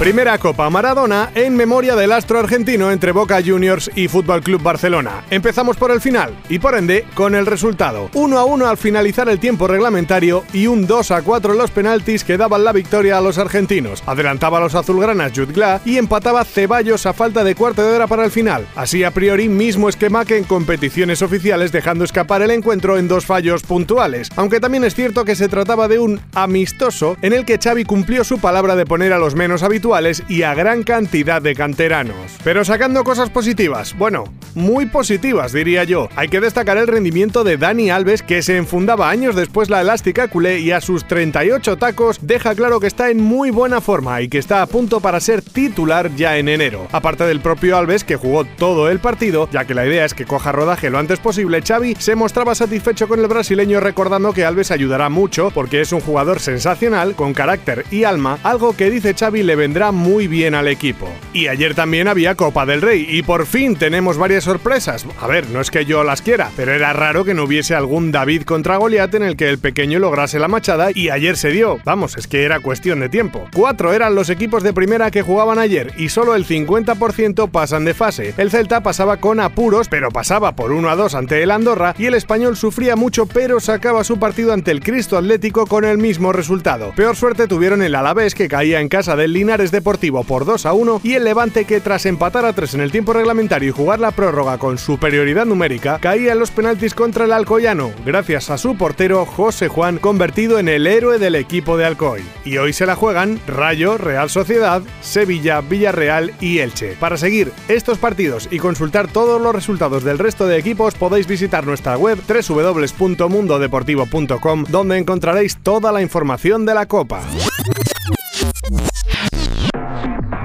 Primera Copa Maradona en memoria del astro argentino entre Boca Juniors y Fútbol Club Barcelona. Empezamos por el final y por ende con el resultado. 1 a 1 al finalizar el tiempo reglamentario y un 2 a 4 en los penaltis que daban la victoria a los argentinos. Adelantaba a los azulgranas Jutgla y empataba Ceballos a falta de cuarto de hora para el final. Así a priori mismo esquema que en competiciones oficiales dejando escapar el encuentro en dos fallos puntuales. Aunque también es cierto que se trataba de un amistoso en el que Xavi cumplió su palabra de poner a los menos habituales y a gran cantidad de canteranos. Pero sacando cosas positivas, bueno, muy positivas diría yo. Hay que destacar el rendimiento de Dani Alves que se enfundaba años después la elástica culé y a sus 38 tacos deja claro que está en muy buena forma y que está a punto para ser titular ya en enero. Aparte del propio Alves que jugó todo el partido, ya que la idea es que coja rodaje lo antes posible, Xavi se mostraba satisfecho con el brasileño recordando que Alves ayudará mucho porque es un jugador sensacional, con carácter y alma, algo que dice Xavi le vendrá muy bien al equipo. Y ayer también había Copa del Rey y por fin tenemos varias sorpresas. A ver, no es que yo las quiera, pero era raro que no hubiese algún David contra Goliat en el que el pequeño lograse la machada y ayer se dio. Vamos, es que era cuestión de tiempo. Cuatro eran los equipos de primera que jugaban ayer y solo el 50% pasan de fase. El Celta pasaba con apuros, pero pasaba por 1 a 2 ante el Andorra y el español sufría mucho, pero sacaba su partido ante el Cristo Atlético con el mismo resultado. Peor suerte tuvieron el Alavés que caía en casa del Linares de Deportivo por 2 a 1 y el Levante que tras empatar a 3 en el tiempo reglamentario y jugar la prórroga con superioridad numérica, caía en los penaltis contra el Alcoyano, gracias a su portero José Juan, convertido en el héroe del equipo de Alcoy. Y hoy se la juegan Rayo, Real Sociedad, Sevilla, Villarreal y Elche. Para seguir estos partidos y consultar todos los resultados del resto de equipos podéis visitar nuestra web www.mundodeportivo.com donde encontraréis toda la información de la Copa.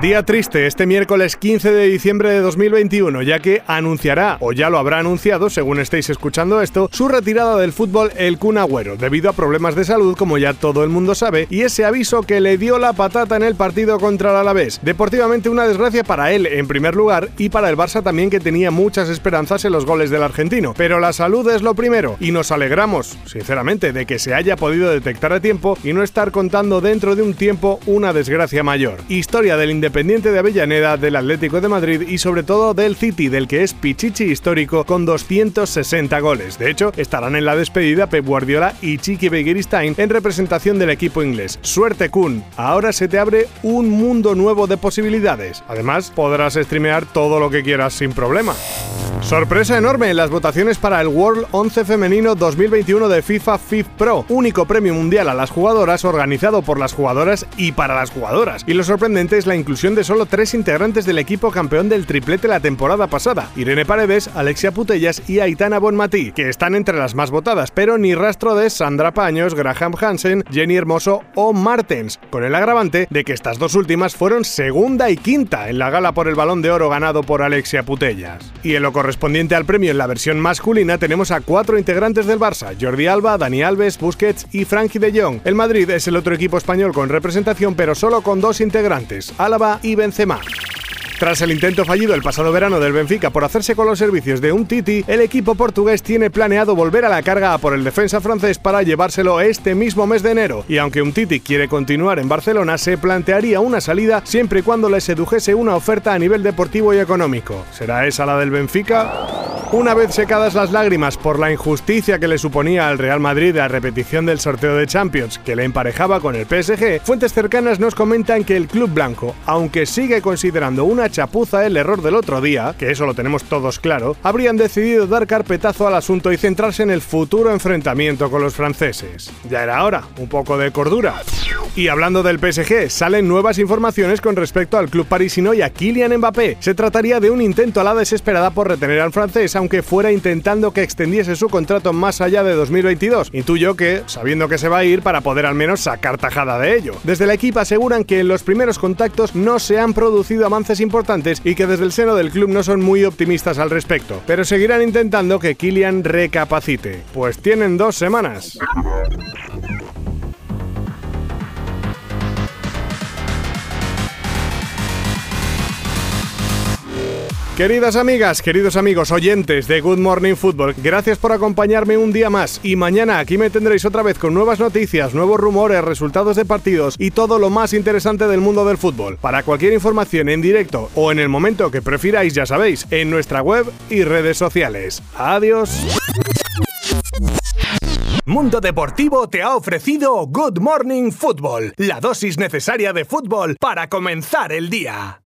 Día triste este miércoles 15 de diciembre de 2021, ya que anunciará, o ya lo habrá anunciado, según estéis escuchando esto, su retirada del fútbol el Kun debido a problemas de salud, como ya todo el mundo sabe, y ese aviso que le dio la patata en el partido contra el Alavés. Deportivamente una desgracia para él, en primer lugar, y para el Barça también, que tenía muchas esperanzas en los goles del argentino. Pero la salud es lo primero, y nos alegramos, sinceramente, de que se haya podido detectar a tiempo y no estar contando dentro de un tiempo una desgracia mayor. Historia del Independiente Independiente de Avellaneda, del Atlético de Madrid y sobre todo del City, del que es Pichichi histórico con 260 goles. De hecho, estarán en la despedida Pep Guardiola y Chiqui Begiristain en representación del equipo inglés. Suerte Kun, ahora se te abre un mundo nuevo de posibilidades. Además, podrás streamear todo lo que quieras sin problema. Sorpresa enorme en las votaciones para el World 11 Femenino 2021 de FIFA FIF Pro, único premio mundial a las jugadoras organizado por las jugadoras y para las jugadoras. Y lo sorprendente es la inclusión de solo tres integrantes del equipo campeón del triplete la temporada pasada, Irene Paredes, Alexia Putellas y Aitana Bonmatí, que están entre las más votadas, pero ni rastro de Sandra Paños, Graham Hansen, Jenny Hermoso o Martens, con el agravante de que estas dos últimas fueron segunda y quinta en la gala por el balón de oro ganado por Alexia Putellas. Y en lo correspondiente al premio en la versión masculina tenemos a cuatro integrantes del Barça, Jordi Alba, Dani Alves, Busquets y Frankie de Jong. El Madrid es el otro equipo español con representación pero solo con dos integrantes, Álava y Benzema. Tras el intento fallido el pasado verano del Benfica por hacerse con los servicios de un Titi, el equipo portugués tiene planeado volver a la carga por el defensa francés para llevárselo este mismo mes de enero. Y aunque un Titi quiere continuar en Barcelona, se plantearía una salida siempre y cuando le sedujese una oferta a nivel deportivo y económico. ¿Será esa la del Benfica? Una vez secadas las lágrimas por la injusticia que le suponía al Real Madrid la repetición del sorteo de Champions que le emparejaba con el PSG, fuentes cercanas nos comentan que el club blanco, aunque sigue considerando una chapuza el error del otro día, que eso lo tenemos todos claro, habrían decidido dar carpetazo al asunto y centrarse en el futuro enfrentamiento con los franceses. Ya era hora, un poco de cordura. Y hablando del PSG, salen nuevas informaciones con respecto al club parisino y a Kylian Mbappé. Se trataría de un intento a la desesperada por retener al francés, aunque fuera intentando que extendiese su contrato más allá de 2022. Intuyo que, sabiendo que se va a ir, para poder al menos sacar tajada de ello. Desde la equipa aseguran que en los primeros contactos no se han producido avances importantes y que desde el seno del club no son muy optimistas al respecto, pero seguirán intentando que Kylian recapacite. Pues tienen dos semanas. Queridas amigas, queridos amigos, oyentes de Good Morning Football, gracias por acompañarme un día más y mañana aquí me tendréis otra vez con nuevas noticias, nuevos rumores, resultados de partidos y todo lo más interesante del mundo del fútbol. Para cualquier información en directo o en el momento que prefiráis, ya sabéis, en nuestra web y redes sociales. Adiós. Mundo Deportivo te ha ofrecido Good Morning Football, la dosis necesaria de fútbol para comenzar el día.